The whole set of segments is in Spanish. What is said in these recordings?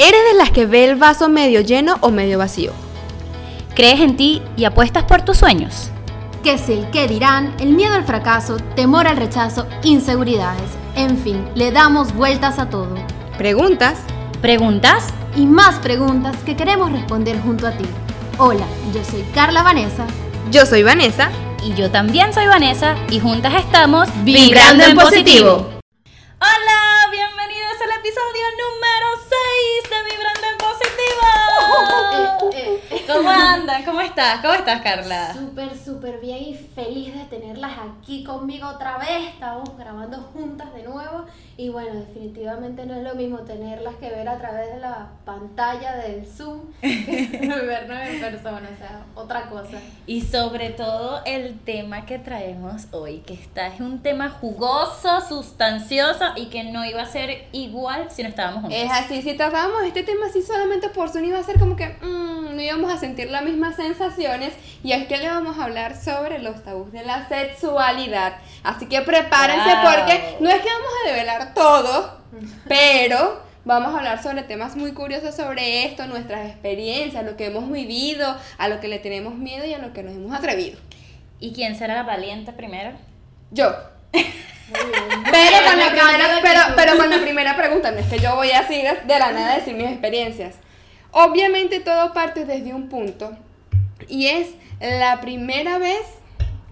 ¿Eres de las que ve el vaso medio lleno o medio vacío? ¿Crees en ti y apuestas por tus sueños? ¿Qué es el qué dirán? El miedo al fracaso, temor al rechazo, inseguridades. En fin, le damos vueltas a todo. ¿Preguntas? ¿Preguntas? Y más preguntas que queremos responder junto a ti. Hola, yo soy Carla Vanessa. Yo soy Vanessa. Y yo también soy Vanessa y juntas estamos Vibrando en positivo. Hola, bienvenidos al episodio número Positivo. ¿Cómo andan? ¿Cómo estás? ¿Cómo estás, Carla? Súper, súper bien y feliz de tenerlas aquí conmigo otra vez. Estamos grabando juntas de nuevo y bueno, definitivamente no es lo mismo tenerlas que ver a través de la pantalla del Zoom que vernos en persona, o sea, otra cosa. Y sobre todo el tema que traemos hoy, que está es un tema jugoso, sustancioso y que no iba a ser igual si no estábamos juntos. Es así, si tratábamos este tema así solamente por Zoom iba a ser como que mm, no íbamos a sentir las mismas sensaciones y es que le vamos a hablar sobre los tabús de la sexualidad. Así que prepárense Wow. porque no es que vamos a develar todo, pero vamos a hablar sobre temas muy curiosos sobre esto, nuestras experiencias, lo que hemos vivido, a lo que le tenemos miedo y a lo que nos hemos atrevido. ¿Y quién será la valiente primero? Yo. Pero con, la Me primera, pero, pero con la primera pregunta, no es que yo voy así de de la nada a decir mis experiencias. Obviamente todo parte desde un punto y es la primera vez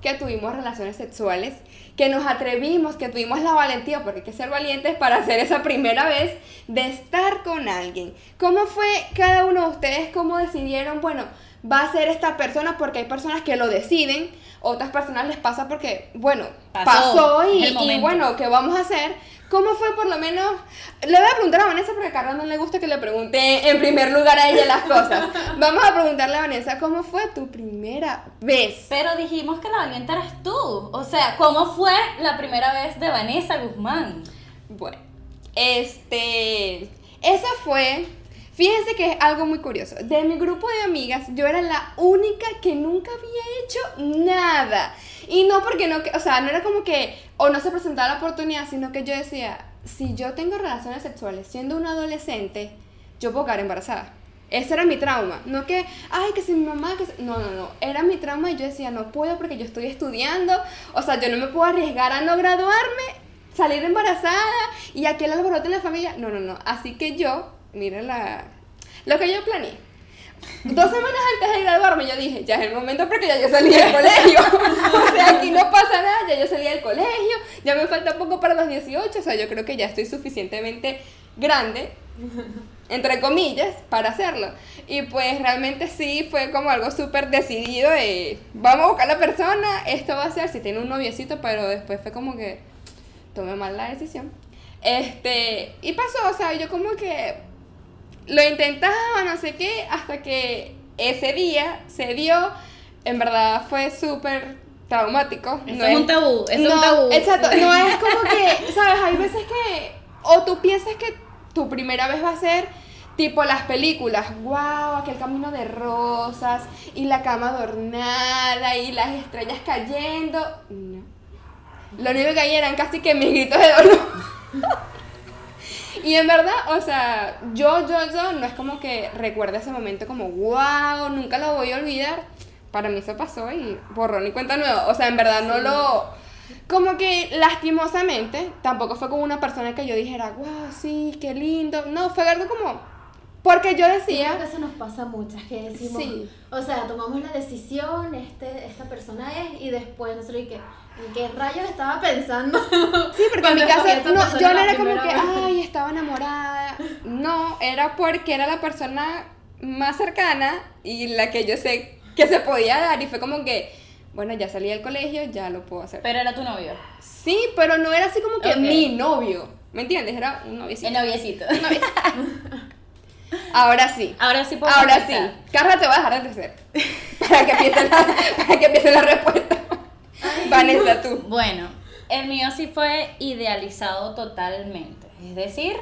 que tuvimos relaciones sexuales, que nos atrevimos, que tuvimos la valentía, porque hay que ser valientes para hacer esa primera vez de estar con alguien. ¿Cómo fue cada uno de ustedes? ¿Cómo decidieron, bueno, va a ser esta persona? Porque hay personas que lo deciden, otras personas les pasa porque, bueno, Pasó, y, y bueno, ¿qué vamos a hacer? ¿Cómo fue por lo menos? Le voy a preguntar a Vanessa porque a Carla no le gusta que le pregunte en primer lugar a ella las cosas. Vamos a preguntarle a Vanessa, ¿cómo fue tu primera vez? Pero dijimos que la valiente eras tú. O sea, ¿cómo fue la primera vez de Vanessa Guzmán? Bueno, este, esa fue, fíjense que es algo muy curioso. De mi grupo de amigas, yo era la única que nunca había hecho nada. Y no porque no, o sea, no era como que, o no se presentaba la oportunidad, sino que yo decía, si yo tengo relaciones sexuales siendo una adolescente, yo puedo quedar embarazada. Ese era mi trauma. No que, ay, que si mi mamá, que si-". No, no, no. Era mi trauma y yo decía, no puedo porque yo estoy estudiando. O sea, yo no me puedo arriesgar a no graduarme, salir embarazada y aquel alboroto en la familia. No, no, no. Así que yo, mira la, lo que yo planeé. Dos semanas antes de graduarme yo dije, ya es el momento porque ya yo salí del colegio. o sea, aquí no pasa nada, ya yo salí del colegio, ya me falta poco para los 18, o sea, yo creo que ya estoy suficientemente grande, entre comillas, para hacerlo. Y pues realmente sí fue como algo súper decidido de, vamos a buscar a la persona, esto va a ser, si tiene un noviecito, pero después fue como que tomé mal la decisión. Este, y pasó, o sea, yo como que lo intentaba, no sé qué, hasta que ese día se dio, en verdad fue súper traumático. Eso No es un tabú, es no, un tabú. Exacto, no es como que, ¿sabes? Hay veces que, o tú piensas que tu primera vez va a ser tipo las películas, wow, aquel camino de rosas y la cama adornada y las estrellas cayendo. No. Lo único que hay eran casi que mis gritos de dolor. Y en verdad, o sea, yo, yo, yo, no es como que recuerde ese momento como, wow, nunca lo voy a olvidar. Para mí eso pasó y borrón y cuenta nueva. O sea, en verdad no lo... Como que lastimosamente, tampoco fue como una persona que yo dijera, wow, sí, qué lindo. No, fue algo como... Porque yo Yo creo decía... que eso nos pasa a muchas, que decimos, Sí. o sea, tomamos la decisión, este, esta persona es, y después nosotros, ¿y qué, ¿en qué rayos estaba pensando? Sí, porque en mi caso, no, yo no era como que, vez. ay, estaba enamorada. No, era porque era la persona más cercana y la que yo sé que se podía dar. Y fue como que, bueno, ya salí del colegio, ya lo puedo hacer. Pero era tu novio. Sí, pero no era así como que mi novio. ¿Me entiendes? Era un noviecito. El noviecito. Un noviecito. Ahora sí. Ahora sí puedo Ahora sí. Carla, te voy a dejar de. Para que empiece la, para que empiece la respuesta. Vanessa, tú. Bueno, el mío sí fue idealizado totalmente. Es decir,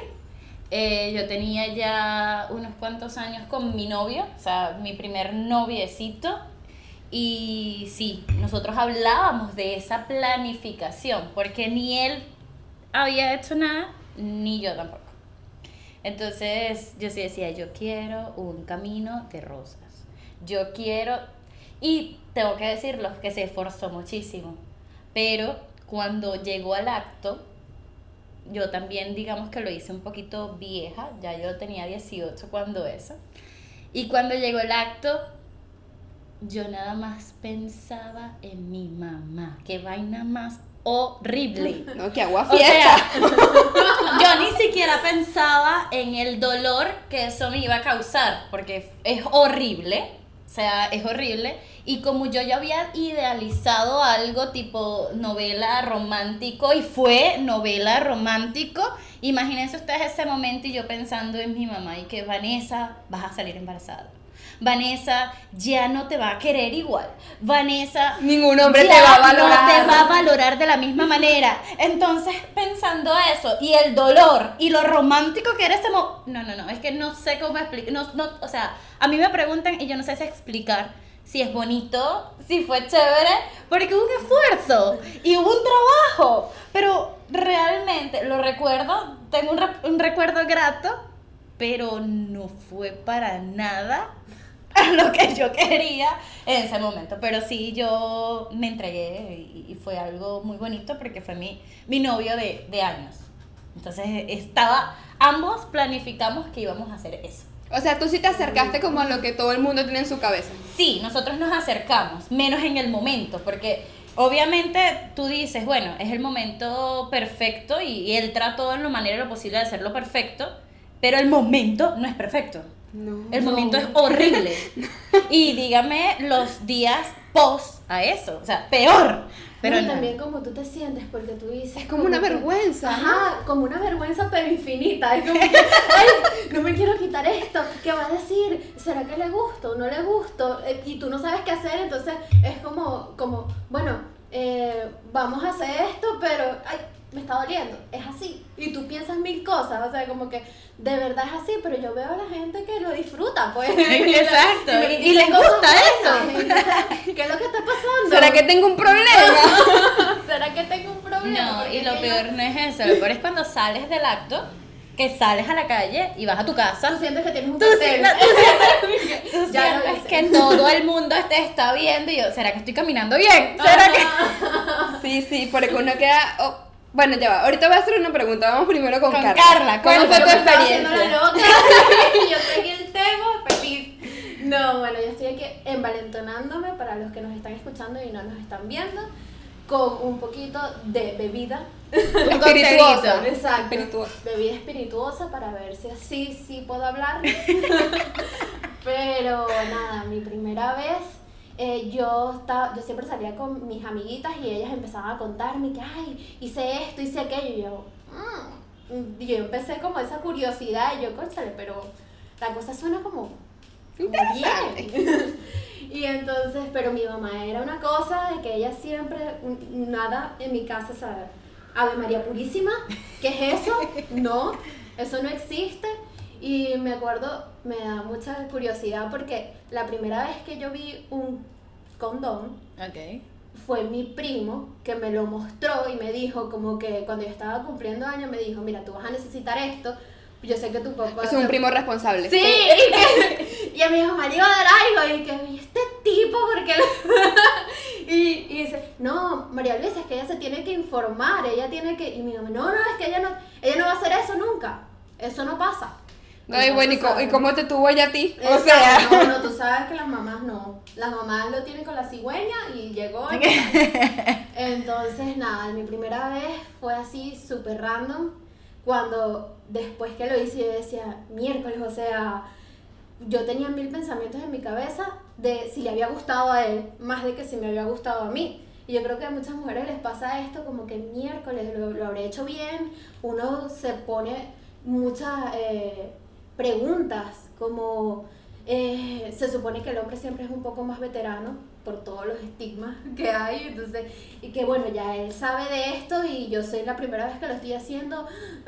eh, yo tenía ya unos cuantos años con mi novio, o sea, mi primer noviecito. Y sí, nosotros hablábamos de esa planificación, porque ni él había hecho nada, ni yo tampoco. Entonces yo sí decía, yo quiero un camino de rosas. Yo quiero, y tengo que decirlo, que se esforzó muchísimo. Pero cuando llegó al acto, yo también digamos que lo hice un poquito vieja, ya yo tenía 18 cuando eso. Y cuando llegó el acto, yo nada más pensaba en mi mamá. Qué vaina más horrible. No, que agua O fiesta. sea, yo ni siquiera pensaba en el dolor que eso me iba a causar, porque es horrible, o sea, es horrible. Y como yo ya había idealizado algo tipo novela romántico y fue novela romántico, imagínense ustedes ese momento y yo pensando en mi mamá y que Vanessa, vas a salir embarazada. Vanessa ya no te va a querer igual. Vanessa Ningún hombre te va a valorar. No te va a valorar de la misma manera. Entonces, pensando eso y el dolor y lo romántico que mo- No, no, no, es que no sé cómo explicar. No, no, o sea, a mí me preguntan y yo no sé si explicar si es bonito, si fue chévere, porque hubo un esfuerzo y hubo un trabajo. Pero realmente lo recuerdo, tengo un, re- un recuerdo grato, pero no fue para nada lo que yo quería en ese momento. Pero sí, yo me entregué y, y fue algo muy bonito porque fue mi, mi novio de, de años. Entonces estaba, ambos planificamos que íbamos a hacer eso. O sea, tú sí te acercaste como a lo que todo el mundo tiene en su cabeza. Sí, nosotros nos acercamos, menos en el momento, porque obviamente tú dices, bueno, es el momento perfecto y, y él trató en lo manera lo posible de hacerlo perfecto, pero el momento no es perfecto. No. El No. momento es horrible. Y dígame los días post a eso, o sea, peor. Pero no. también como tú te sientes, porque tú dices... Es como una que- vergüenza, ¿no? Ajá, como una vergüenza pero infinita. Es como que, ay, no me quiero quitar esto. ¿Qué va a decir? ¿Será que le gusto o no le gusto? Eh, Y tú no sabes qué hacer, entonces es como, como bueno, eh, vamos a hacer esto, pero, ay, me está doliendo. Es así. Y tú piensas mil cosas, o sea, como que de verdad es así, pero yo veo a la gente que lo disfruta, pues. Exacto, me y- les gusta eso. ¿Qué es lo que está pasando? ¿Será que tengo un problema? ¿Será que tengo un problema? No, y lo peor no es eso, lo peor es cuando sales del acto, que sales a la calle y vas a tu casa. Tú sientes que tienes un Tú, pastel. sientes- tú sientes- tú Ya lo sientes hice. que todo el mundo te está viendo y yo, ¿será que estoy caminando bien? ¿Será que...? Sí, sí, porque uno queda. oh, Bueno, ya va. Ahorita voy a hacer una pregunta. Vamos primero con, Con Carla. Carla, ¿Cuál fue tu experiencia? loca y yo seguí el tema, feliz. No, bueno, yo estoy aquí envalentonándome para los que nos están escuchando y no nos están viendo, con un poquito de bebida. Espirituosa. Exacto. Espirituosa. Bebida espirituosa para ver si así sí puedo hablar. Pero nada, mi primera vez, eh, yo, estaba, yo siempre salía con mis amiguitas y ellas empezaban a contarme que, ay, hice esto, hice aquello. Y yo, "Mm". y yo empecé como esa curiosidad y yo, cónchale, pero la cosa suena como, Interesante. bien. y entonces, pero mi mamá era una cosa de que ella siempre, nada en mi casa, o sea, Ave María Purísima, ¿qué es eso? No, eso no existe. Y me acuerdo, me da mucha curiosidad porque la primera vez que yo vi un condón fue mi primo que me lo mostró y me dijo como que cuando yo estaba cumpliendo años me dijo, mira, tú vas a necesitar esto, yo sé que tu papá... Es un primo responsable. Sí, y, que, y a mi mamá le iba a dar algo y que "¿Y este tipo porque y, y dice, no, María Luisa, es que ella se tiene que informar, ella tiene que, y mi mamá, no, no, es que ella no, ella no va a hacer eso nunca, eso no pasa. Bueno, ¿y cómo, y cómo te tuvo ella a ti? O Exacto, sea. no, no, tú sabes que las mamás no. Las mamás lo tienen con la cigüeña y llegó. y- Entonces, nada, mi primera vez fue así, súper random. Cuando después que lo hice, yo decía, miércoles, o sea, yo tenía mil pensamientos en mi cabeza de si le había gustado a él, más de que si me había gustado a mí. Y yo creo que a muchas mujeres les pasa esto como que miércoles lo, lo habré hecho bien, uno se pone muchas eh, preguntas como eh, se supone que el hombre siempre es un poco más veterano por todos los estigmas que hay, entonces, y que bueno, ya él sabe de esto y yo soy la primera vez que lo estoy haciendo,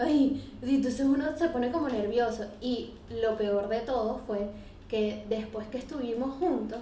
y entonces uno se pone como nervioso. Y lo peor de todo fue que después que estuvimos juntos,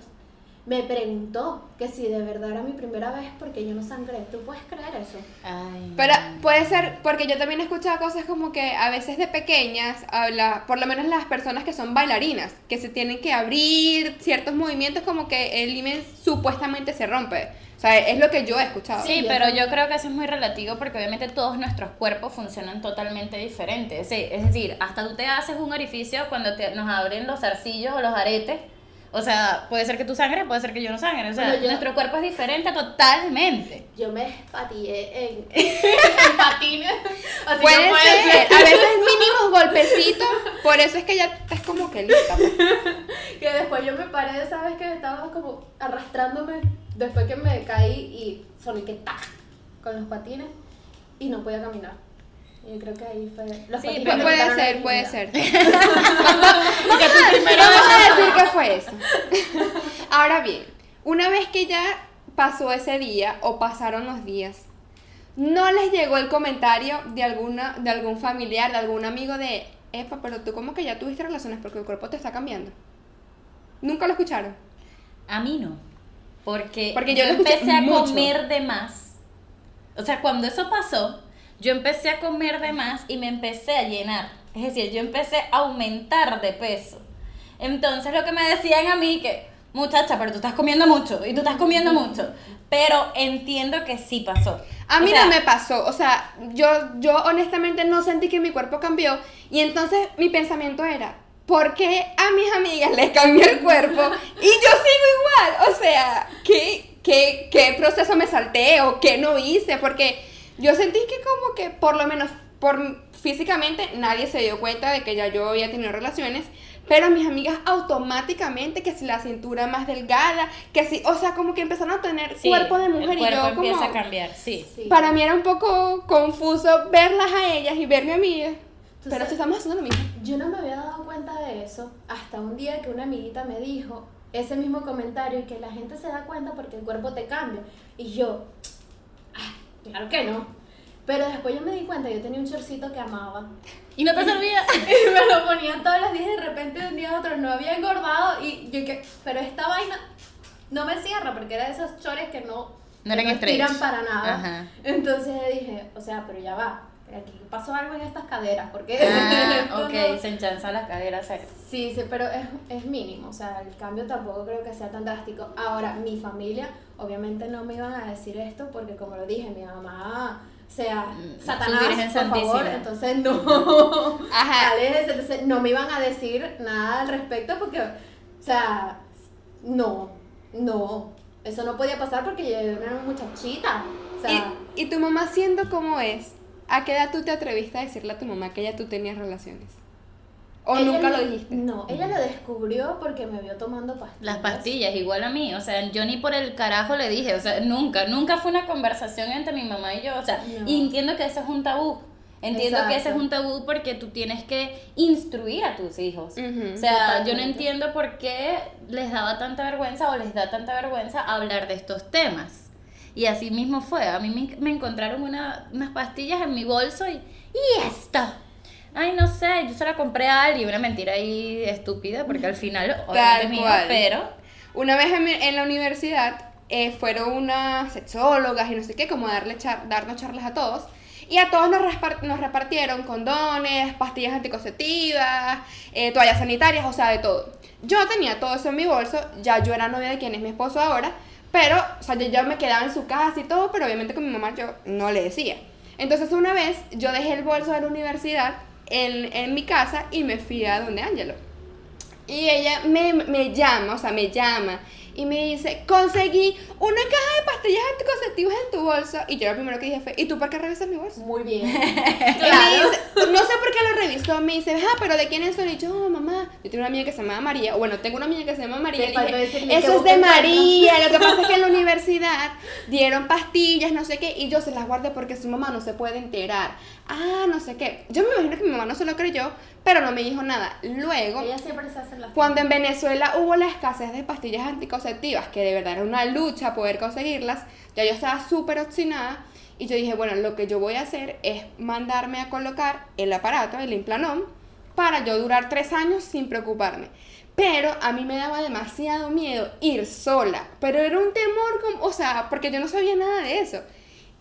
me preguntó que si de verdad era mi primera vez porque yo no sangré. ¿Tú puedes creer eso? Ay. Pero puede ser, porque yo también he escuchado cosas como que a veces de pequeñas, habla, por lo menos las personas que son bailarinas, que se tienen que abrir ciertos movimientos como que el himen supuestamente se rompe. O sea, es lo que yo he escuchado. Sí, pero yo creo que eso es muy relativo porque obviamente todos nuestros cuerpos funcionan totalmente diferentes. Sí, es decir, hasta tú te haces un orificio cuando te, nos abren los zarcillos o los aretes. O sea, puede ser que tú sangres, puede ser que yo no sangre. O sea, Bueno, yo- nuestro cuerpo es diferente totalmente. Yo me espatillé en, en patines. Así Puede no puede ser, a veces mínimos golpecitos, por eso es que ya estás como que lista. pues. Que después yo me paré vez que estaba como arrastrándome después que me caí y soniqué tac con los patines y no podía caminar. Yo creo que ahí fue. Los Sí, pero puede ser, puede ser. Vamos a decir que fue eso. Ahora bien, una vez que ya pasó ese día o pasaron los días, ¿no les llegó el comentario de alguna, de algún familiar, de algún amigo de, Epa, pero tú como que ya tuviste relaciones porque el cuerpo te está cambiando? ¿Nunca lo escucharon? A mí no. Porque, Porque yo lo escuché empecé a mucho. comer de más. O sea, cuando eso pasó, yo empecé a comer de más y me empecé a llenar. Es decir, yo empecé a aumentar de peso. Entonces lo que me decían a mí que, muchacha, pero tú estás comiendo mucho y tú estás comiendo mucho. Pero entiendo que sí pasó. A mí O sea, no me pasó, o sea, yo, yo honestamente no sentí que mi cuerpo cambió y entonces mi pensamiento era, ¿por qué a mis amigas les cambió el cuerpo y yo sigo igual? O sea, ¿qué, qué, qué proceso me salté o qué no hice? Porque yo sentí que como que por lo menos por físicamente nadie se dio cuenta de que ya yo había tenido relaciones, pero mis amigas automáticamente que si la cintura más delgada, que si, o sea, como que empezaron a tener sí, cuerpo de el mujer y cuerpo yo como empieza a cambiar, sí. Para mí era un poco confuso verlas a ellas y verme a mí. Pero sabes- si estamos haciendo lo mismo. Yo no me había dado cuenta de eso hasta un día que una amiguita me dijo ese mismo comentario y que la gente se da cuenta porque el cuerpo te cambia. Y yo, "Ah, claro que no. Pero después yo me di cuenta, yo tenía un chorcito que amaba. Y no te servía. Y me lo ponía todos los días y de repente de un día a otro no había engordado y yo que, pero esta vaina no me cierra porque era de esos chores que no, No eran que stretch. para nada. Ajá. Entonces dije, o sea, pero ya va, aquí pasó algo en estas caderas porque... Ah, ok, no- se enchanzan las caderas. sea, Sí, sí, pero es, es mínimo, o sea, el cambio tampoco creo que sea tan drástico. Ahora, mi familia, obviamente no me iban a decir esto porque como lo dije, mi mamá sea Mm, Satanás, por favor, entonces no, Ajá. entonces no me iban a decir nada al respecto porque, o sea, no, no, eso no podía pasar porque yo era una muchachita, o sea... Y, y tu mamá siendo como es, ¿a qué edad tú te atreviste a decirle a tu mamá que ya tú tenías relaciones? ¿O ella nunca lo dijiste? No, ella lo descubrió porque me vio tomando pastillas. Las pastillas, igual a mí, o sea, yo ni por el carajo le dije, o sea, nunca, nunca fue una conversación entre mi mamá y yo, o sea, No. y entiendo que ese es un tabú, entiendo que ese es un tabú porque tú tienes que instruir a tus hijos. O sea, yo no entiendo por qué les daba tanta vergüenza o les da tanta vergüenza hablar de estos temas. Y así mismo fue, a mí me, me encontraron una- unas pastillas en mi bolso y, ¿y esto? Ay, no sé, yo se la compré a alguien, una mentira ahí estúpida, porque al final, obviamente mío, cual. pero... Una vez en, mi- en la universidad eh, fueron unas sexólogas y no sé qué, como darle char- darnos charlas a todos. Y a todos nos, nos repartieron condones, pastillas anticonceptivas, eh, toallas sanitarias, o sea, de todo. Yo tenía todo eso en mi bolso, ya yo era novia de quien es mi esposo ahora, pero, o sea, yo ya me quedaba en su casa y todo, pero obviamente con mi mamá yo no le decía. Entonces una vez yo dejé el bolso de la universidad en, en mi casa y me fui a donde Ángelo. Y ella me, me llama, o sea, me llama y me dice, conseguí una caja de pastillas anticonceptivas en tu bolso. Y yo lo primero que dije fue, ¿y tú por qué revisas mi bolso? Muy bien. Y me dice, no sé por qué lo revisó, me dice, ah, pero ¿de quién son? Y yo, "Oh, mamá, yo tengo una amiga que se llama María, o bueno, tengo una amiga que se llama María. Dije, eso es de encuentro". María, lo que pasa es que en la universidad dieron pastillas, no sé qué, y yo se las guardé porque su mamá no se puede enterar. Ah, no sé qué. Yo me imagino que mi mamá no se lo creyó, pero no me dijo nada. Luego, Ella siempre se hace las cuando en Venezuela hubo la escasez de pastillas anticonceptivas, que de verdad era una lucha poder conseguirlas, ya yo estaba súper obstinada y yo dije, bueno, lo que yo voy a hacer es mandarme a colocar el aparato, el implanón, para yo durar tres años sin preocuparme. Pero a mí me daba demasiado miedo ir sola. Pero era un temor, como, o sea, porque yo no sabía nada de eso.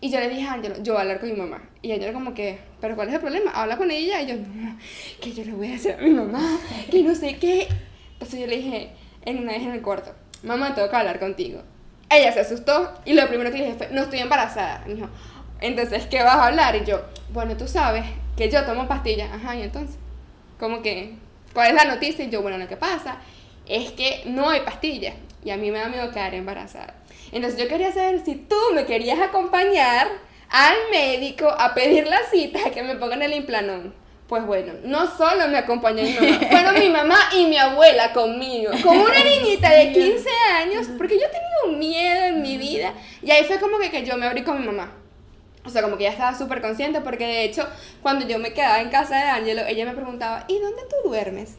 Y yo le dije a Ángelo, yo voy a hablar con mi mamá. Y Ángelo como que, ¿pero cuál es el problema? Habla con ella. Y yo, no, que yo le voy a hacer a mi mamá, que no sé qué. Entonces yo le dije, en una vez en el cuarto, mamá, tengo que hablar contigo. Ella se asustó y lo primero que le dije fue, no estoy embarazada. Me dijo, entonces, ¿qué vas a hablar? Y yo, bueno, tú sabes que yo tomo pastillas. Ajá, y entonces, como que, ¿cuál es la noticia? Y yo, bueno, lo que pasa es que no hay pastillas y a mí me da miedo quedar embarazada. Entonces yo quería saber si tú me querías acompañar al médico a pedir la cita que me pongan el implanón. Pues bueno, no solo me acompañó mi mamá, fueron mi mamá y mi abuela conmigo, como una niñita de 15 años, porque yo tenía un miedo en mi vida. Y ahí fue como que, que yo me abrí con mi mamá. O sea, como que ya estaba súper consciente, porque de hecho, cuando yo me quedaba en casa de Angelo, ella me preguntaba, ¿y dónde tú duermes?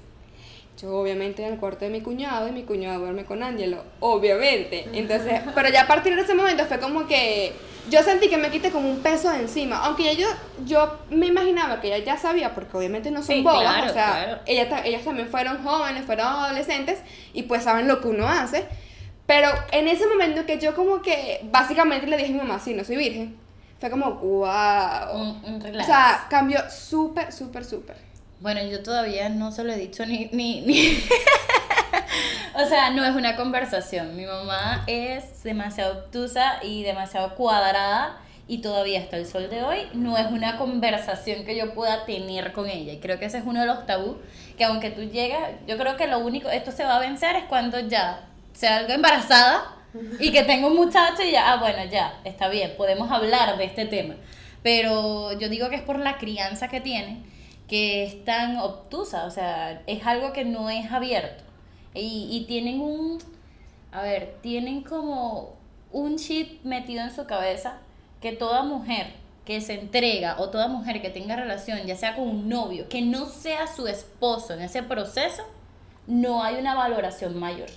Yo obviamente en el cuarto de mi cuñado y mi cuñado duerme con Angelo, obviamente. Entonces, pero ya a partir de ese momento fue como que yo sentí que me quité como un peso de encima, aunque yo, yo me imaginaba que ella ya sabía, porque obviamente no son Sí, bobas, claro, o sea, claro. ella ta- ellas también fueron jóvenes, fueron adolescentes y pues saben lo que uno hace. Pero en ese momento que yo como que básicamente le dije a mi mamá, sí, no soy virgen, fue como, wow. Un, un O sea, cambió súper, súper, súper. Bueno, yo todavía no se lo he dicho ni... ni, ni- o sea, no es una conversación. Mi mamá es demasiado obtusa y demasiado cuadrada y todavía hasta el sol de hoy no es una conversación que yo pueda tener con ella. Y creo que ese es uno de los tabú que aunque tú llegas, yo creo que lo único, esto se va a vencer es cuando ya sea algo embarazada y que tenga un muchacho y ya, ah, bueno, ya, está bien, podemos hablar de este tema. Pero yo digo que es por la crianza que tiene, que es tan obtusa, o sea, es algo que no es abierto. Y, y tienen un, a ver, tienen como un chip metido en su cabeza que toda mujer que se entrega o toda mujer que tenga relación, ya sea con un novio, que no sea su esposo en ese proceso, no hay una valoración mayor.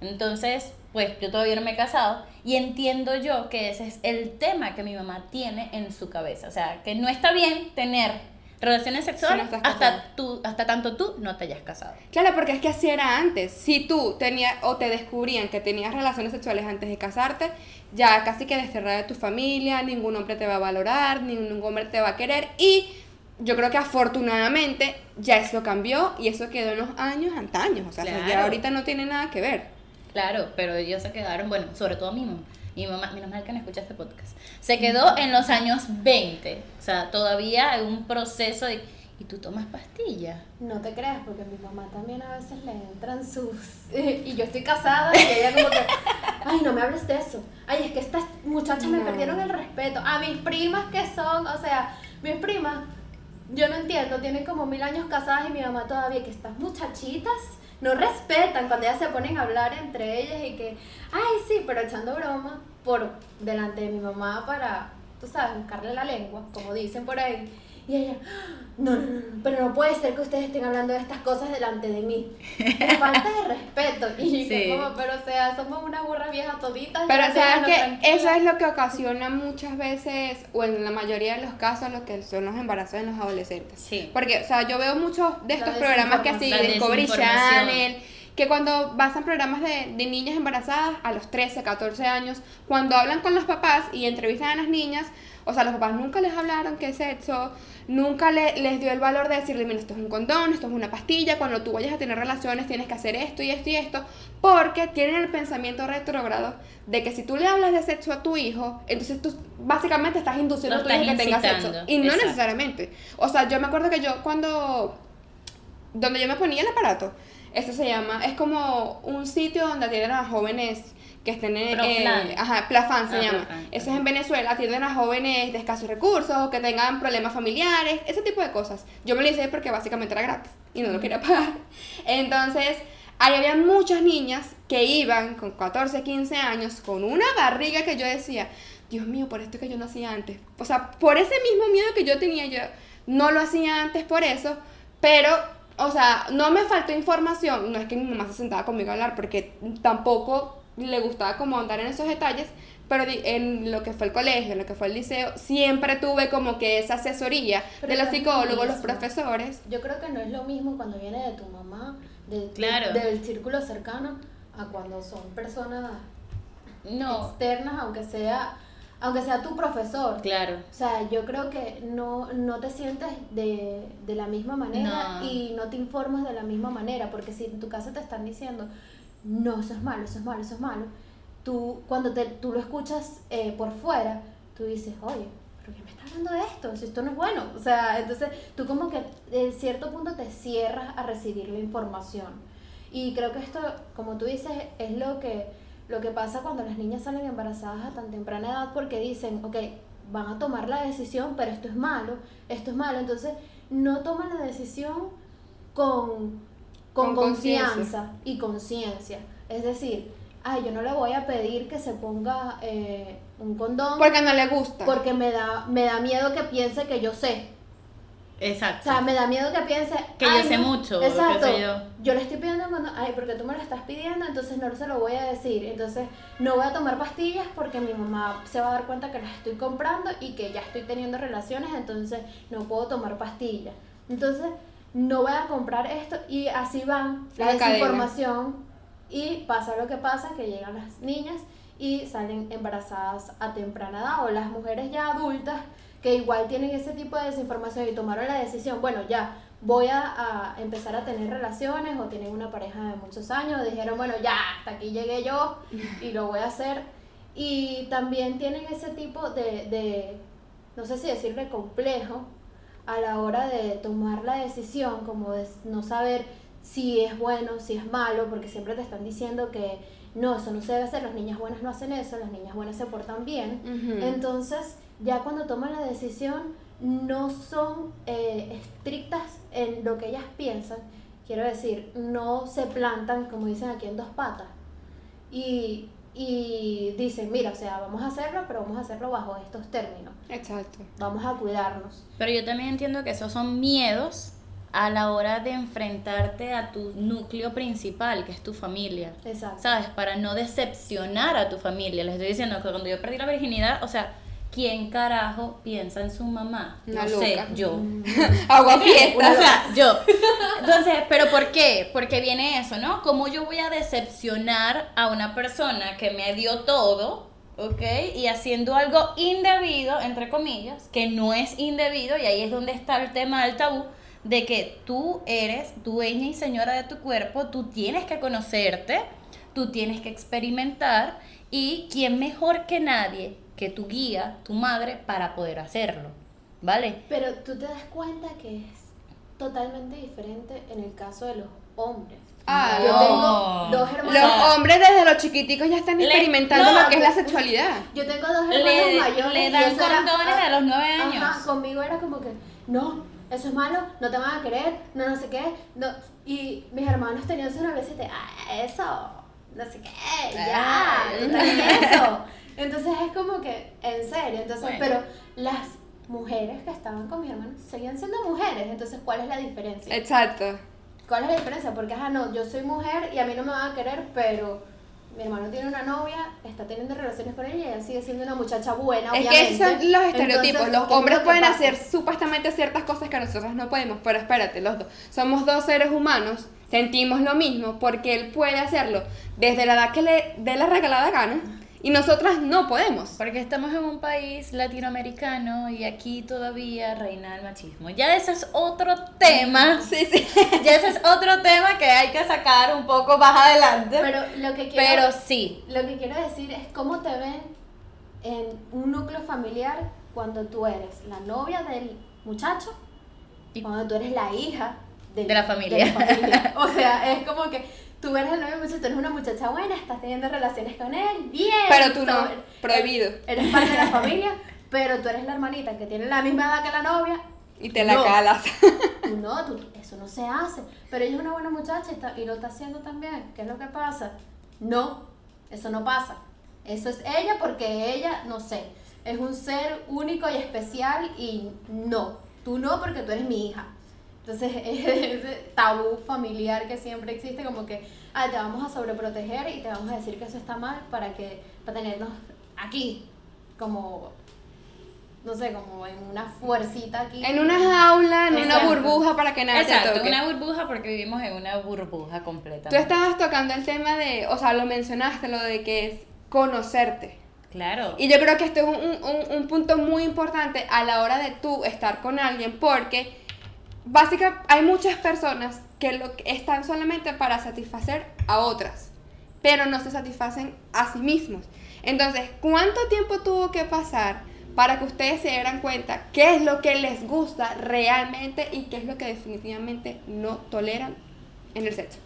Entonces, pues yo todavía no me he casado y entiendo yo que ese es el tema que mi mamá tiene en su cabeza. O sea, que no está bien tener relaciones sexuales hasta, tú, hasta tanto tú no te hayas casado. Claro, porque es que así era antes. Si tú tenías o te descubrían que tenías relaciones sexuales antes de casarte, ya casi que desterrada de tu familia, ningún hombre te va a valorar, ningún hombre te va a querer y yo creo que afortunadamente ya eso cambió y eso quedó en los años antaños, o sea, eso ya Claro. ahorita no tiene nada que ver. Claro, pero ellos se quedaron, bueno, sobre todo mi mamá. Mi mamá, menos mal que no escucha este podcast. Se quedó en los años 20. O sea, todavía hay un proceso de. ¿Y tú tomas pastillas? No te creas, porque mi mamá también a veces le entran sus... Y yo estoy casada y ella como que, ay, no me hables de eso. Ay, es que estas muchachas me No. perdieron el respeto. A mis primas que son, o sea, mis primas, yo no entiendo, tienen como mil años casadas y mi mamá todavía, que estas muchachitas no respetan cuando ellas se ponen a hablar entre ellas y que, ay, sí, pero echando broma por delante de mi mamá para, tú sabes, buscarle la lengua, como dicen por ahí. Y ella, no, no, no, no, pero no puede ser que ustedes estén hablando de estas cosas delante de mí. Me falta de respeto. Y yo Sí. como, pero o sea, somos unas burras viejas toditas. Pero ya sabes que tranquilas". eso es lo que ocasiona muchas veces, o en la mayoría de los casos, lo que son los embarazos en los adolescentes. Sí. Porque, o sea, yo veo muchos de La estos programas que así. Discovery. Channel, que cuando basan programas de, de niñas embarazadas a los 13, 14 años, cuando hablan con los papás y entrevistan a las niñas, o sea, los papás nunca les hablaron qué es sexo, nunca le- les dio el valor de decirle, mira, esto es un condón, esto es una pastilla, cuando tú vayas a tener relaciones tienes que hacer esto y esto y esto, porque tienen el pensamiento retrógrado de que si tú le hablas de sexo a tu hijo, entonces tú básicamente estás induciendo a tu hijo que tenga sexo. Y no exacto. necesariamente. O sea, yo me acuerdo que yo cuando donde yo me ponía el aparato. Eso se llama, es como un sitio donde atienden a jóvenes que estén en... Proflan. eh, ajá, Plafan se Ah, llama. Plafan, Eso es en Venezuela, atienden a jóvenes de escasos recursos, que tengan problemas familiares, ese tipo de cosas. Yo me lo hice porque básicamente era gratis y no lo quería pagar. Entonces, ahí había muchas niñas que iban con 14, 15 años con una barriga que yo decía, Dios mío, por esto que yo no hacía antes. O sea, por ese mismo miedo que yo tenía, yo no lo hacía antes por eso, pero, o sea, no me faltó información. No es que mi mamá se sentaba conmigo a hablar porque tampoco le gustaba como andar en esos detalles, pero en lo que fue el colegio, en lo que fue el liceo, siempre tuve como que esa asesoría Pero de los psicólogos, los profesores. Yo creo que no es lo mismo cuando viene de tu mamá, de, de- Claro. del círculo cercano, a cuando son personas No, externas, aunque sea, aunque sea tu profesor. claro. O sea, yo creo que no, no te sientes de, de la misma manera No. y no te informas de la misma manera, porque si en tu casa te están diciendo, no, eso es malo, eso es malo, eso es malo, tú cuando te, tú lo escuchas eh, por fuera, tú dices, oye, ¿pero qué me está hablando de esto? Esto no es bueno. O sea, entonces tú como que en cierto punto te cierras a recibir la información. Y creo que esto, como tú dices, es lo que, lo que pasa cuando las niñas salen embarazadas a tan temprana edad porque dicen, ok, van a tomar la decisión, pero esto es malo, esto es malo. Entonces, no toman la decisión con, con confianza y conciencia. Es decir, ay, yo no le voy a pedir que se ponga eh, un condón Porque no le gusta. porque me da, me da miedo que piense que yo sé. O Exacto. sea, me da miedo que piense Que yo "Ay, sé no". mucho, Exacto. sé yo. Yo le estoy pidiendo cuando, ay, porque tú me lo estás pidiendo, entonces no se lo voy a decir. Entonces, no voy a tomar pastillas porque mi mamá se va a dar cuenta que las estoy comprando y que ya estoy teniendo relaciones, entonces no puedo tomar pastillas. Entonces, no voy a comprar esto y así van la La cadena. desinformación y pasa lo que pasa, que llegan las niñas y salen embarazadas a temprana edad o las mujeres ya adultas que igual tienen ese tipo de desinformación y tomaron la decisión, bueno, ya voy a, a empezar a tener relaciones o tienen una pareja de muchos años, dijeron, bueno, ya, hasta aquí llegué yo y lo voy a hacer. Y también tienen ese tipo de, de no sé si decirle complejo, a la hora de tomar la decisión, como de no saber si es bueno, si es malo, porque siempre te están diciendo que no, eso no se debe hacer, las niñas buenas no hacen eso, las niñas buenas se portan bien. Entonces, ya cuando toman la decisión, no son eh, estrictas en lo que ellas piensan, quiero decir, no se plantan, como dicen aquí, en dos patas. Y, y dicen, mira, o sea, vamos a hacerlo, pero vamos a hacerlo bajo estos términos. Exacto. Vamos a cuidarnos. Pero yo también entiendo que esos son miedos a la hora de enfrentarte a tu núcleo principal, que es tu familia. Exacto. ¿Sabes? Para no decepcionar a tu familia. Les estoy diciendo que cuando yo perdí la virginidad, o sea, ¿quién carajo piensa en su mamá? Una no sé, yo. Agua O fiesta. sea, yo. Entonces, ¿pero por qué? Porque viene eso, ¿no? ¿Cómo yo voy a decepcionar a una persona que me dio todo, ¿ok? Y haciendo algo indebido, entre comillas, que no es indebido, y ahí es donde está el tema del tabú, de que tú eres dueña y señora de tu cuerpo, tú tienes que conocerte, tú tienes que experimentar, y quién mejor que nadie que tu guía, tu madre, para poder hacerlo, ¿vale? Pero tú te das cuenta que es totalmente diferente en el caso de los hombres. Ah, Yo no. tengo dos hermanos. Los hombres desde los chiquiticos ya están Le- experimentando no, lo que es la sexualidad. Yo tengo dos hermanos Le, mayores. le y dan condones ah, a los nueve Ajá, años. conmigo era como que, no, eso es malo, no te van a querer, no, no sé qué. No. Y mis hermanos tenían su novia y te, ah, eso, no sé qué, ya, Ah. tú traes eso. Entonces es como que, en serio, entonces, Bueno. pero las mujeres que estaban con mis hermanos seguían siendo mujeres, entonces, ¿cuál es la diferencia? Exacto. ¿Cuál es la diferencia? Porque, ajá, no, yo soy mujer y a mí no me van a querer, pero mi hermano tiene una novia, está teniendo relaciones con ella y ella sigue siendo una muchacha buena, Es que esos son los estereotipos. Entonces, los ¿qué es hombres pueden pasa? hacer supuestamente ciertas cosas que nosotros no podemos, pero espérate, los dos. Somos dos seres humanos, sentimos lo mismo porque él puede hacerlo desde la edad que le dé la regalada gana y nosotras no podemos. Porque estamos en un país latinoamericano y aquí todavía reina el machismo. Ya ese es otro tema. Sí, sí. Ya ese es otro tema que hay que sacar un poco más adelante. Pero lo que quiero, Pero sí. lo que quiero decir es cómo te ven en un núcleo familiar cuando tú eres la novia del muchacho y cuando tú eres la hija del- De la familia. de la familia. O sea, es como que tú eres el novio muchacho, tú eres una muchacha buena, estás teniendo relaciones con él, bien. Pero tú no, so- prohibido. Eres parte de la familia, pero tú eres la hermanita que tiene la misma edad que la novia. Y te la No. calas. Tú no, tú, eso no se hace. Pero ella es una buena muchacha y, está- y lo está haciendo también. ¿Qué es lo que pasa? No, eso no pasa. Eso es ella porque ella, no sé, es un ser único y especial y no. Tú no porque tú eres mi hija. Entonces, ese tabú familiar que siempre existe, como que ah, te vamos a sobreproteger y te vamos a decir que eso está mal para que para tenernos aquí, como, no sé, como en una fuercita aquí. En una jaula, en una Exacto. burbuja para que nada Exacto, te toque. una burbuja porque vivimos en una burbuja completa. Tú estabas tocando el tema de, o sea, lo mencionaste, lo de que es conocerte. Claro. Y yo creo que esto es un, un- un punto muy importante a la hora de tú estar con alguien porque básicamente hay muchas personas que lo que están solamente para satisfacer a otras, pero no se satisfacen a sí mismos. Entonces, ¿cuánto tiempo tuvo que pasar para que ustedes se dieran cuenta qué es lo que les gusta realmente y qué es lo que definitivamente no toleran en el sexo?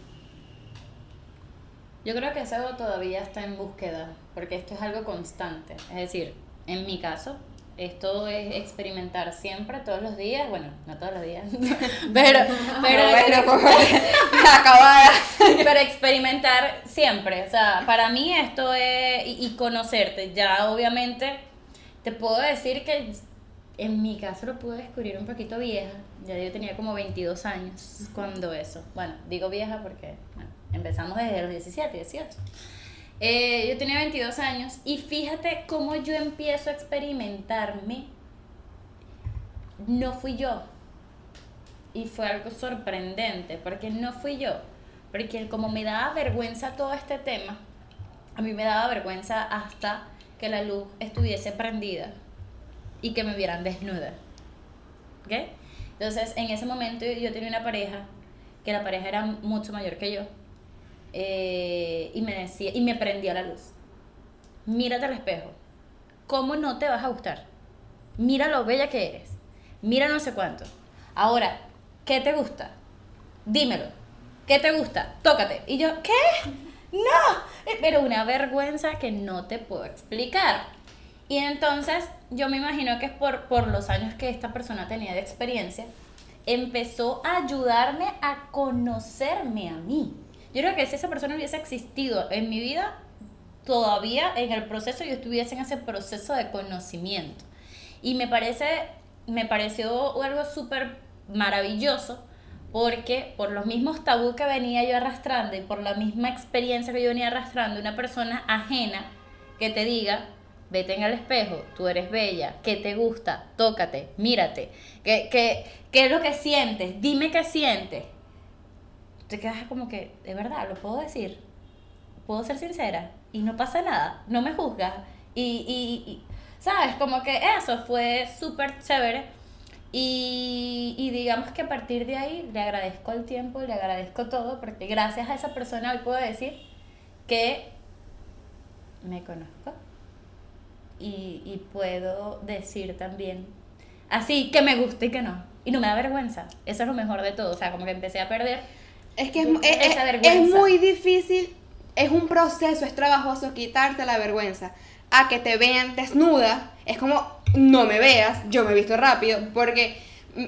Yo creo que eso todavía está en búsqueda, porque esto es algo constante. Es decir, en mi caso, esto es experimentar siempre, todos los días, bueno, no todos los días, pero, pero, como acabada. pero experimentar siempre. O sea, para mí esto es, y, y conocerte, ya obviamente te puedo decir que en mi caso lo pude descubrir un poquito vieja, ya yo tenía como 22 años cuando eso, bueno, digo vieja porque bueno, empezamos desde los 17, 18. Eh, yo tenía 22 años y fíjate cómo yo empiezo a experimentarme. No fui yo. Y fue algo sorprendente, porque no fui yo. Porque como me daba vergüenza todo este tema, a mí me daba vergüenza hasta que la luz estuviese prendida y que me vieran desnuda. ¿Ok? Entonces, en ese momento yo tenía una pareja, que la pareja era mucho mayor que yo, eh, y me decía, y me prendía la luz. Mírate al espejo. ¿Cómo no te vas a gustar? Mira lo bella que eres. Mira no sé cuánto. Ahora, ¿qué te gusta? Dímelo. ¿Qué te gusta? Tócate. Y yo, ¿qué? No. Pero una vergüenza que no te puedo explicar. Y entonces, yo me imagino que es por, por los años que esta persona tenía de experiencia, empezó a ayudarme a conocerme a mí. Yo creo que si esa persona hubiese existido en mi vida, todavía en el proceso yo estuviese en ese proceso de conocimiento. Y me parece, me pareció algo súper maravilloso porque por los mismos tabú que venía yo arrastrando y por la misma experiencia que yo venía arrastrando, una persona ajena que te diga, vete en el espejo, tú eres bella, ¿qué te gusta? Tócate, mírate, ¿qué, qué, qué es lo que sientes? Dime qué sientes. Te quedas como que, de verdad, lo puedo decir, puedo ser sincera y no pasa nada, no me juzgas. Y, y, y, ¿sabes? Como que eso fue súper chévere. Y, y digamos que a partir de ahí le agradezco el tiempo, le agradezco todo, porque gracias a esa persona hoy puedo decir que me conozco y, y puedo decir también así que me gusta y que no. Y no me da vergüenza. Eso es lo mejor de todo. O sea, como que empecé a perder. Es que es, es- es- muy difícil, es un proceso, es trabajoso quitarte la vergüenza. A que te vean desnuda, es como, no me veas, yo me he visto rápido, porque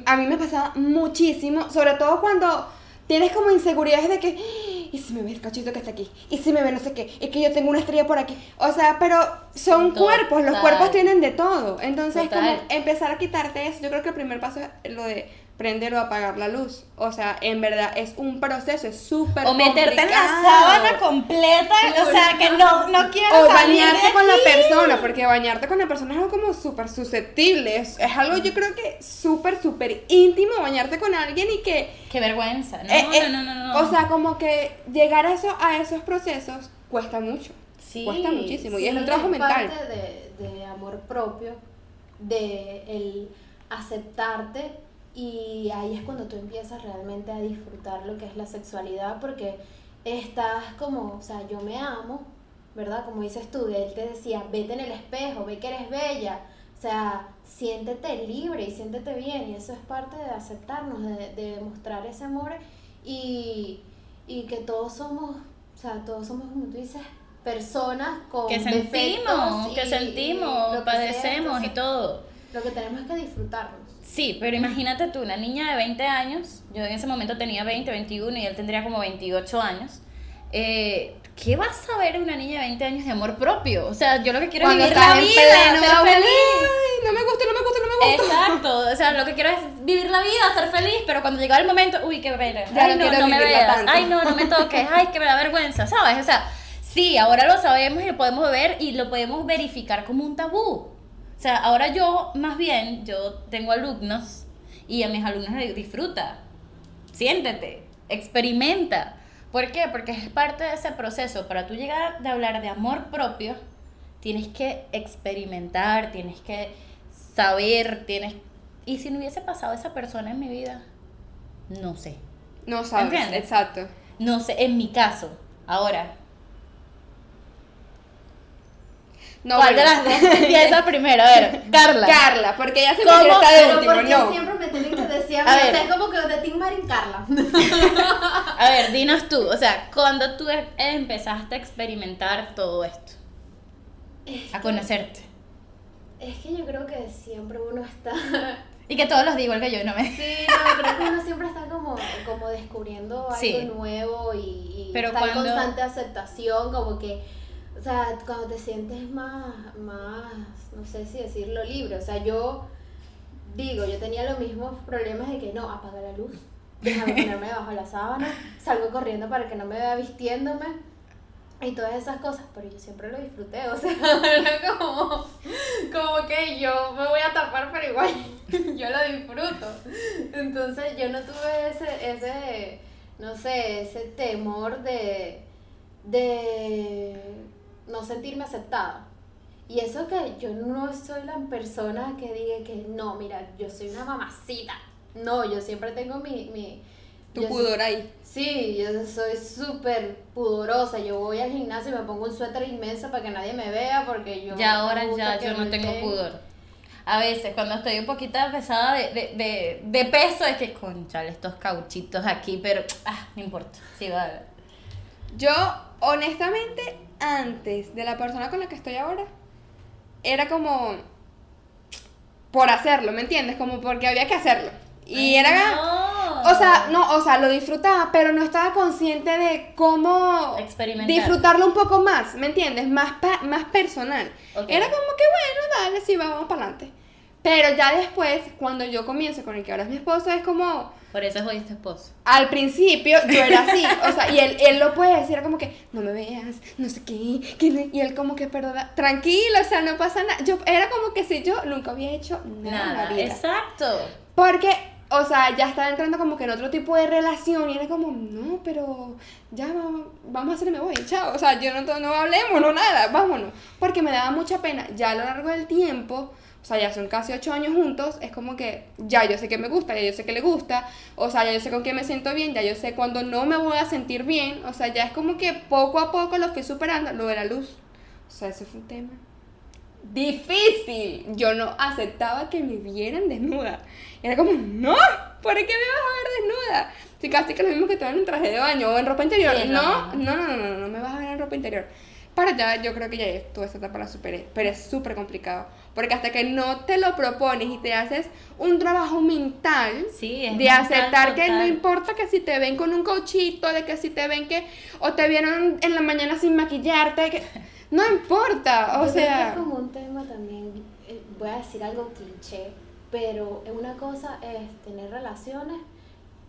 a mí me pasaba muchísimo, sobre todo cuando tienes como inseguridades de que, "Ah, ¿y si me ve el cachito que está aquí? ¿Y si me ve no sé qué? ¿Y que yo tengo una estrella por aquí? O sea, pero son Total. cuerpos, los cuerpos tienen de todo. Entonces, Total. como empezar a quitarte eso, yo creo que el primer paso es lo de prender o apagar la luz. O sea, en verdad es un proceso, es súper O meterte en la complicado. sábana completa. O sea, que no, no quiero O salir de bañarte con la persona, porque bañarte con la persona es algo como súper susceptible. Es, es algo, yo creo que súper, súper íntimo bañarte con alguien y que. Qué vergüenza. No, eh, eh, no, no, no, no. O sea, como que llegar a, eso, a esos procesos cuesta mucho. Sí, cuesta muchísimo. y es un trabajo mental. parte de, de amor propio, de el aceptarte y ahí es cuando tú empiezas realmente a disfrutar lo que es la sexualidad porque estás como, o sea, yo me amo, ¿verdad? Como dices tú, él te decía, vete en el espejo, ve que eres bella, o sea, siéntete libre y siéntete bien y eso es parte de aceptarnos, de, de demostrar ese amor y, y que todos somos, o sea, todos somos, como tú dices, personas con que sentimos, y- que sentimos, sea, padecemos y todo. Lo que tenemos es que disfrutarnos. Sí, pero imagínate tú, una niña de 20 años, yo en ese momento tenía 20, 21 y él tendría como 28 años. Eh, ¿Qué va a saber una niña de 20 años de amor propio? O sea, yo lo que quiero Cuando es vivir la vida, pleno ser feliz. "Ay, no me gusta, no me gusta, no me gusta. Exacto, o sea, lo que quiero es vivir la vida, ser feliz, pero cuando llega el momento, uy, qué pena, ay, no no, no me veas, tanto. ay, no, no me toques, ay, que me da vergüenza, ¿sabes? O sea, Sí, ahora lo sabemos y lo podemos ver y lo podemos verificar como un tabú. O sea, ahora yo, más bien, yo tengo alumnos y a mis alumnos les disfruta. Siéntete, experimenta. ¿Por qué? Porque es parte de ese proceso. Para tú llegar a hablar de amor propio, tienes que experimentar, tienes que saber, tienes... Y si no hubiese pasado esa persona en mi vida, no sé. No sabes, ¿Entiendes? exacto. No sé, en mi caso. Ahora, No, ¿cuál de bueno. las dos empieza primero? A ver, Carla. Carla, porque ella se ¿Cómo? me está de último, porque no. siempre me tienen que decir, A ver. es como que de Tim Marín Carla. A ver, dinos tú, o sea, cuando tú e- empezaste a experimentar todo esto, Es a que- conocerte. Es que yo creo que siempre uno está. Y que todos los digo igual que yo, no me... Sí, no, creo que uno siempre está como, como descubriendo algo Sí. nuevo y, y Pero está en cuando- constante aceptación, como que, o sea, cuando te sientes más, más, no sé si decirlo libre, o sea, yo digo, yo tenía los mismos problemas de que no, apaga la luz, déjame ponerme debajo de la sábana, salgo corriendo para que no me vea vistiéndome y todas esas cosas, pero yo siempre lo disfruté, o sea, era como, como que yo me voy a tapar, pero igual yo lo disfruto. Entonces yo no tuve ese, ese, no sé, ese temor de, de no sentirme aceptada. Y eso que yo no soy la persona que diga que no, mira, yo soy una mamacita. No, yo siempre tengo mi... mi Tu pudor ahí. Sí, yo soy súper pudorosa. Yo voy al gimnasio y me pongo un suéter inmenso para que nadie me vea porque yo... Ya ahora ya yo no tengo pudor. A veces cuando estoy un poquito pesada de, de, de, de peso es que, conchale, estos cauchitos aquí, pero, ah, no importa, sí, vale. Yo, honestamente, antes de la persona con la que estoy ahora, era como por hacerlo, ¿me entiendes? Como porque había que hacerlo. Y Ay, era... no. O sea, no, o sea, lo disfrutaba, pero no estaba consciente de cómo Experimentar. disfrutarlo un poco más, ¿me entiendes? Más, pa- más personal. Era como que, bueno, dale, sí, vamos para adelante. Pero ya después, cuando yo comienzo con el que ahora es mi esposo, es como, Por eso es hoy este esposo. al principio yo era así, o sea, y él, él lo puede decir, como que, no me veas, no sé qué, y él como que, perdona, tranquilo, o sea, no pasa nada. Yo era como que si yo nunca había hecho nada, en la Nada, vida. exacto. Porque, o sea, ya estaba entrando como que en otro tipo de relación y era como, no, pero ya vamos, vamos a hacer me voy, chao. O sea, yo no, no hablemos, no nada, vámonos. Porque me daba mucha pena. Ya a lo largo del tiempo, sea, ya son casi ocho años juntos, es como que ya yo sé que me gusta, ya yo sé que le gusta, o sea, ya yo sé con quién me siento bien, ya yo sé cuando no me voy a sentir bien, o sea, ya es como que poco a poco lo fui superando, lo de la luz. O sea, ese fue un tema difícil. Yo no aceptaba que me vieran desnuda. Era como, no, ¿por qué me vas a ver desnuda? Si casi que lo mismo que te en traje de baño o en ropa interior. Sí, no, mismo. no, no, no, no, no me vas a ver en ropa interior. Para ya, yo creo que ya toda esa etapa la superé, pero es súper complicado. Porque hasta que no te lo propones y te haces un trabajo mental Sí, es de mental aceptar que no importa que si te ven con un cochito, de que si te ven que, o te vieron en la mañana sin maquillarte, que no importa, o Yo creo que sea... es como un tema también, eh, voy a decir algo cliché, pero una cosa es tener relaciones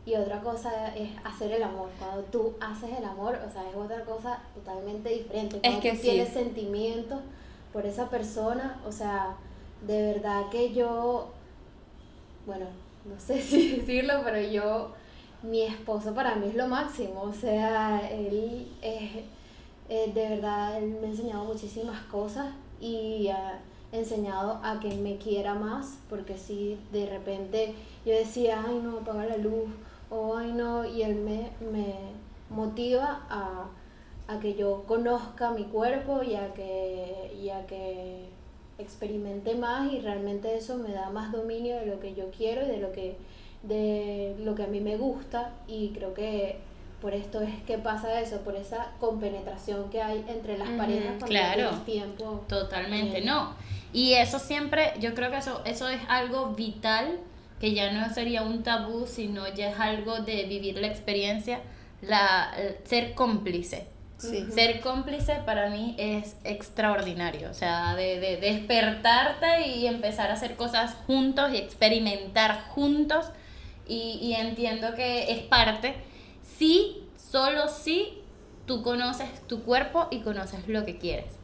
y otra cosa es hacer el amor. Cuando tú haces el amor, o sea, es otra cosa totalmente diferente. Cuando que tú sí. tienes sentimientos por esa persona, o sea, de verdad que yo, bueno, no sé si decirlo, pero yo, mi esposo para mí es lo máximo, o sea, él es, eh, de verdad, él me ha enseñado muchísimas cosas y ha enseñado a que me quiera más, porque si de repente yo decía, ay no, apaga la luz, o ay no, y él me, me motiva a, a que yo conozca mi cuerpo y a que, y a que experimente más y realmente eso me da más dominio de lo que yo quiero y de lo que de lo que a mí me gusta y creo que por esto es que pasa eso, por esa compenetración que hay entre las parejas cuando claro. tiempo. Totalmente, no. Y eso siempre, yo creo que eso, eso es algo vital, que ya no sería un tabú, sino ya es algo de vivir la experiencia, la, ser cómplice. Sí. Ser cómplice para mí es extraordinario, o sea, de, de despertarte y empezar a hacer cosas juntos y experimentar juntos y, y entiendo que es parte, sí, solo sí tú conoces tu cuerpo y conoces lo que quieres.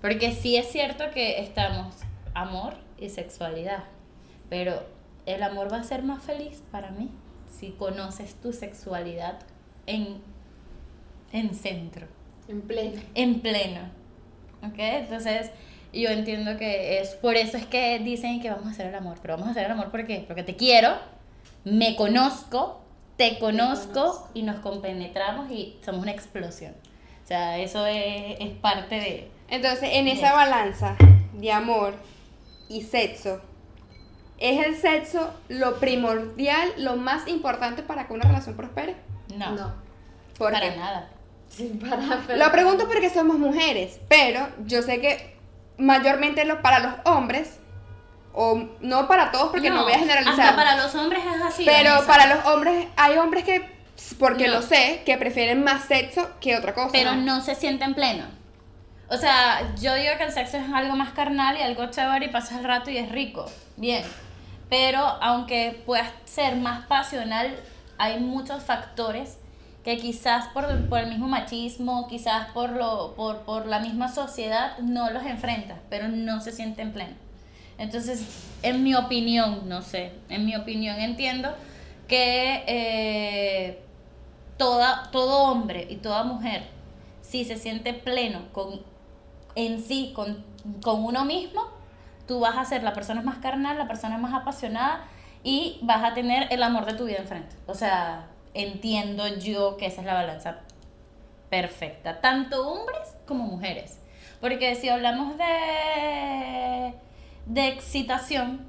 Porque sí es cierto que estamos amor y sexualidad, pero el amor va a ser más feliz para mí si conoces tu sexualidad en, en centro, En pleno. en pleno. ¿Ok? Entonces, yo entiendo que es por eso es que dicen que vamos a hacer el amor. Pero vamos a hacer el amor ¿por qué? Porque te quiero, me conozco, te conozco, conozco. y nos compenetramos y somos una explosión. O sea, eso es, es parte de. Entonces, en esa balanza de amor y sexo, ¿es el sexo lo primordial, lo más importante para que una relación prospere? No, No. ¿Por para qué? nada. Sí, para, pero- Lo pregunto porque somos mujeres, pero yo sé que mayormente lo, para los hombres, o no para todos porque no, voy a generalizar, Hasta para los hombres es así. pero para los hombres hay hombres que, porque No. lo sé, que prefieren más sexo que otra cosa. Pero no se sienten pleno. O sea, yo digo que el sexo es algo más carnal y algo chévere y pasas el rato y es rico. Bien. Pero aunque pueda ser más pasional, hay muchos factores que quizás por, por el mismo machismo, quizás por, lo, por, por la misma sociedad, no los enfrentas, pero no se sienten plenos. Entonces, en mi opinión, no sé, en mi opinión entiendo que eh, toda, todo hombre y toda mujer, si se siente pleno con, en sí, con, con uno mismo, tú vas a ser la persona más carnal, la persona más apasionada y vas a tener el amor de tu vida enfrente. O sea, entiendo yo que esa es la balanza perfecta, tanto hombres como mujeres. Porque si hablamos de, de excitación,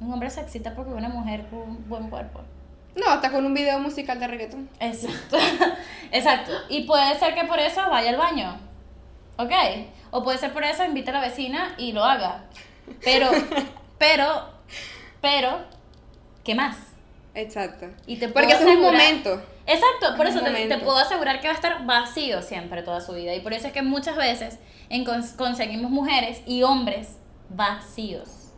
un hombre se excita porque una mujer con un buen cuerpo. No, hasta con un video musical de reggaeton. Exacto. Exacto. Y puede ser que por eso vaya al baño. ¿Ok? O puede ser por eso invite a la vecina y lo haga. Pero, pero, pero, ¿qué más? Exacto. Y te Porque es un momento. Exacto, por Es eso te, puedo asegurar que va a estar vacío siempre toda su vida. Y por eso es que muchas veces en cons- conseguimos mujeres y hombres vacíos.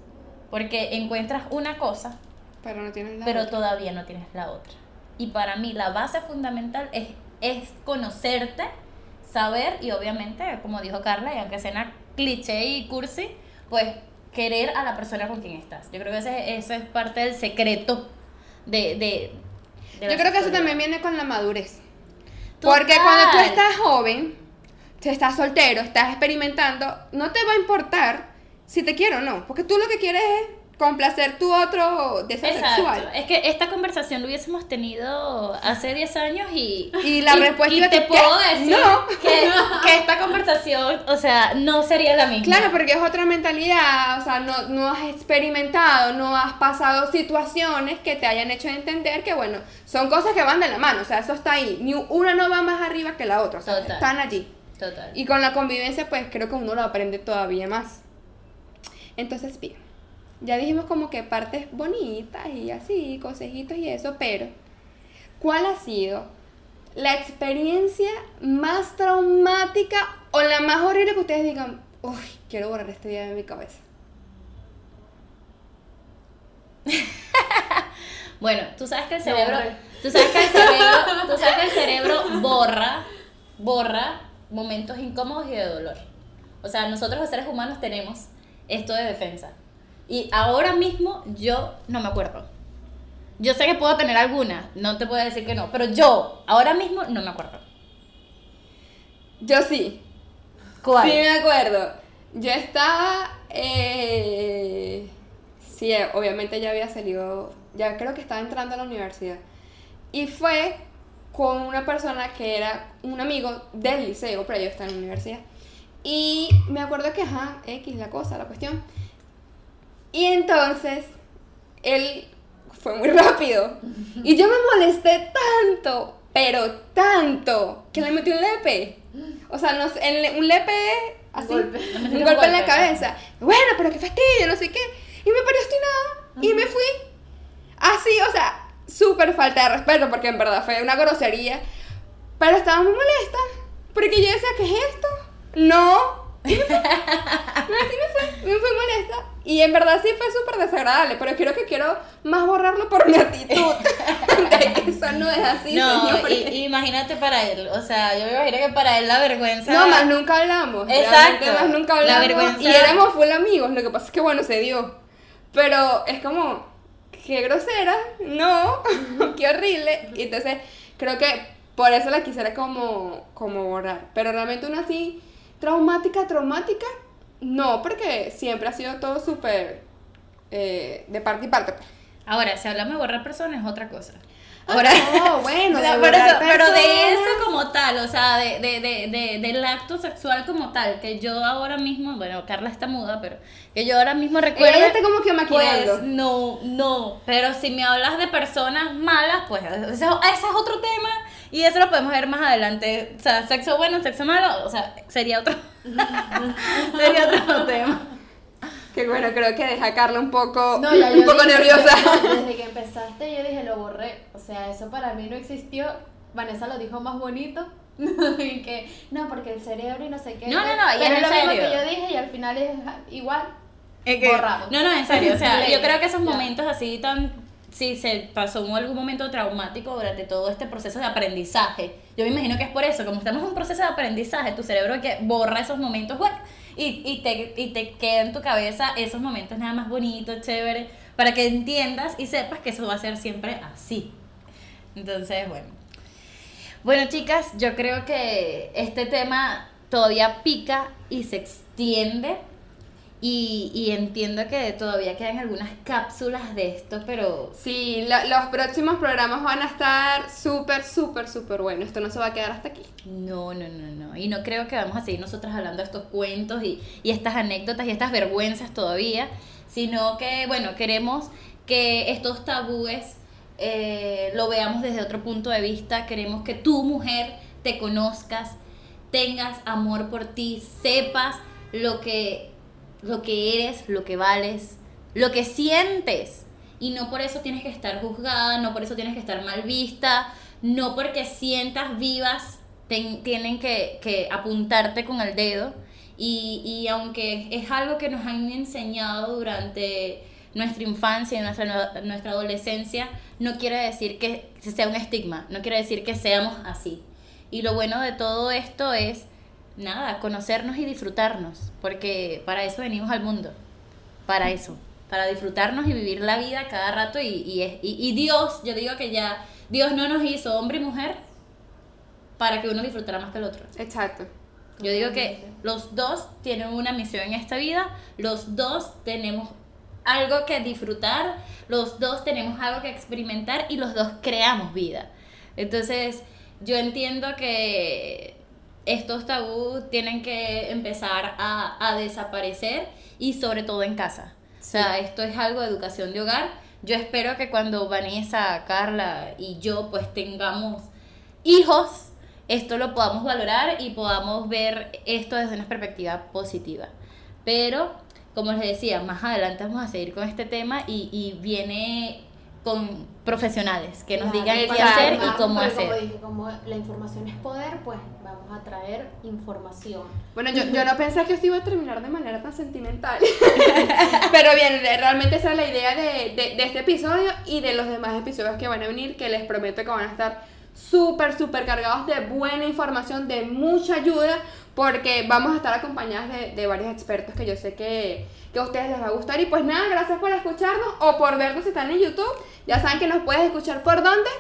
Porque encuentras una cosa, Pero no tienes la pero otra. todavía no tienes la otra. Y para mí la base fundamental es, es conocerte, saber y obviamente, como dijo Carla, y aunque sea cliché y cursi, pues querer a la persona con quien estás. Yo creo que ese, eso es parte del secreto de... de, Yo creo que eso también viene con la madurez. Porque cuando tú estás joven, tú estás soltero, estás experimentando, no te va a importar si te quiero o no. Porque tú lo que quieres es complacer tu otro deseo Exacto. sexual. Es que esta conversación lo hubiésemos tenido hace 10 años y... Y la respuesta y te ser, puedo decir No. que, que esta conversación, o sea, no sería la misma. Claro, porque es otra mentalidad, o sea, no, no has experimentado, no has pasado situaciones que te hayan hecho entender que, bueno, son cosas que van de la mano, o sea, eso está ahí, ni una no va más arriba que la otra, o sea, Total. están allí. Total. Y con la convivencia, pues creo que uno lo aprende todavía más. Entonces, bien, ya dijimos como que partes bonitas y así, consejitos y eso, pero ¿cuál ha sido la experiencia más traumática o la más horrible que ustedes digan, uy, quiero borrar este día de mi cabeza? Bueno, tú sabes que el cerebro, tú sabes que el cerebro, tú sabes que el cerebro borra, borra momentos incómodos y de dolor. O sea, nosotros los seres humanos tenemos esto de defensa. Y ahora mismo yo no me acuerdo. Yo sé que puedo tener alguna, no te puedo decir que no, pero yo ahora mismo no me acuerdo. Yo sí. ¿Cuál? Sí, me acuerdo. Yo estaba. Eh, sí, eh, obviamente ya había salido. Ya creo que estaba entrando a la universidad. Y fue con una persona que era un amigo del liceo, pero yo estaba en la universidad. Y me acuerdo que, ajá, X, la cosa, la cuestión. Y entonces, él fue muy rápido. Y yo me molesté tanto, pero tanto, que le metí un lepe. O sea, en- un lepe así. golpe. Un Un golpe en la golpe, cabeza. Bueno, pero qué fastidio, no sé qué. Y me pareció obstinada. Y me fui. Así, o sea, súper falta de respeto, porque en verdad fue una grosería. Pero estaba muy molesta. Porque yo decía, ¿qué es esto? No, Y me metí y me fui, me fui molesta. Y en verdad sí fue súper desagradable, pero creo que quiero más borrarlo por mi actitud. de que eso no es así, No, y- imagínate para él, o sea, yo me imagino que para él la vergüenza... No, más nunca hablamos. Exacto. Más nunca La hablamos. vergüenza- Y éramos full amigos. Lo que pasa es que, bueno, se dio. Pero es como, qué grosera. No, qué horrible. Y entonces, creo que por eso la quisiera como, como borrar. Pero realmente una así, traumática, traumática, no, porque siempre ha sido todo súper eh, de parte y parte. Ahora, si hablamos de borrar personas es otra cosa. Ahora, no, bueno, de eso- pero de eso como tal, o sea, de, de, de, de- del acto sexual como tal, que yo ahora mismo, bueno, Carla está muda, pero que yo ahora mismo recuerdo. Ella está como que maquinando. Pues no, no, pero si me hablas de personas malas, pues ese, ese es otro tema y eso lo podemos ver más adelante. O sea, sexo bueno, sexo malo, o sea, sería otro, sería otro tema. Que bueno, creo que deja a Carla un poco, No, ya un poco dije- nerviosa. Desde que empezaste yo dije, lo borré. O sea, eso para mí no existió. Vanessa lo dijo más bonito. y que, no, porque el cerebro y no sé qué. No, no, no, y Pero es es lo en mismo serio. que yo dije y al final es igual. Es que- Borrado. No, no, en serio, o sea, yo creo que esos momentos así tan si se pasó en algún momento traumático durante todo este proceso de aprendizaje. Yo me imagino que es por eso, como estamos en un proceso de aprendizaje, tu cerebro que borra esos momentos y, y, te, y te queda en tu cabeza esos momentos nada más bonitos, chévere, para que entiendas y sepas que eso va a ser siempre así. Entonces, bueno. Bueno, chicas, yo creo que este tema todavía pica y se extiende. Y, y entiendo que todavía quedan algunas cápsulas de esto, pero Sí, los próximos programas van a estar súper, súper, súper buenos. Esto no se va a quedar hasta aquí. no, no, no, no. Y no creo que vamos a seguir nosotras hablando de estos cuentos y, y estas anécdotas y estas vergüenzas todavía, sino que, bueno, queremos que estos tabúes eh, lo veamos desde otro punto de vista. Queremos que tu mujer te conozcas, tengas amor por ti, sepas lo que, lo que eres, lo que vales, lo que sientes. Y no por eso tienes que estar juzgada, no por eso tienes que estar mal vista, no porque sientas vivas ten- tienen que, que apuntarte con el dedo. Y, y aunque es algo que nos han enseñado durante nuestra infancia y nuestra, nuestra adolescencia, no quiere decir que sea un estigma, no quiere decir que seamos así. Y lo bueno de todo esto es, nada, conocernos y disfrutarnos, porque para eso venimos al mundo, para eso, para disfrutarnos y vivir la vida cada rato. Y, y, es- y- y Dios, yo digo que ya, Dios no nos hizo hombre y mujer para que uno disfrutara más que el otro. Exacto. Yo digo que los dos tienen una misión en esta vida, los dos tenemos algo que disfrutar, los dos tenemos algo que experimentar y los dos creamos vida. Entonces, yo entiendo que estos tabús tienen que empezar a, a desaparecer y sobre todo en casa. O sea, esto es algo de educación de hogar. Yo espero que cuando Vanessa, Carla y yo pues tengamos hijos, esto lo podamos valorar y podamos ver esto desde una perspectiva positiva. Pero, como les decía, más adelante vamos a seguir con este tema y, y viene con profesionales que nos Claro, digan qué hacer y Además, cómo hacer. Como dije, como la información es poder, pues vamos a traer información. Bueno, yo, yo no pensé que esto iba a terminar de manera tan sentimental. Pero bien, realmente esa es la idea de, de- de este episodio y de los demás episodios que van a venir, que les prometo que van a estar súper, súper cargados de buena información, de mucha ayuda, porque vamos a estar acompañadas de, de varios expertos que yo sé que, que a ustedes les va a gustar. Y pues nada, gracias por escucharnos o por vernos si están en YouTube. Ya saben que nos puedes escuchar por dónde.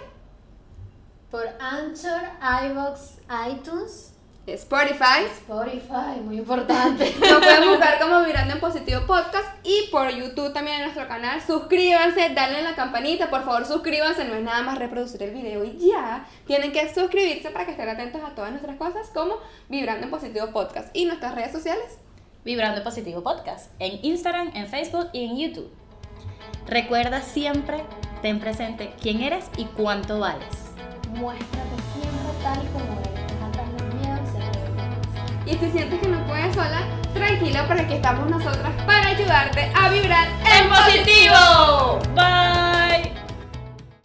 Por Anchor, iVoox, iTunes, Spotify. Spotify, muy importante. Nos pueden buscar como Vibrando en Positivo Podcast y por YouTube también en nuestro canal. Suscríbanse, denle a la campanita, por favor suscríbanse, no es nada más reproducir el video y ya. Tienen que suscribirse para que estén atentos a todas nuestras cosas como Vibrando en Positivo Podcast y nuestras redes sociales. Vibrando Positivo Podcast, en Instagram, en Facebook y en YouTube. Recuerda siempre, ten presente quién eres y cuánto vales. Muéstrate siempre tal como eres, atrás los miedos se Y si sientes que no puedes sola, tranquila para que estamos nosotras para ayudarte a vibrar en positivo. Bye.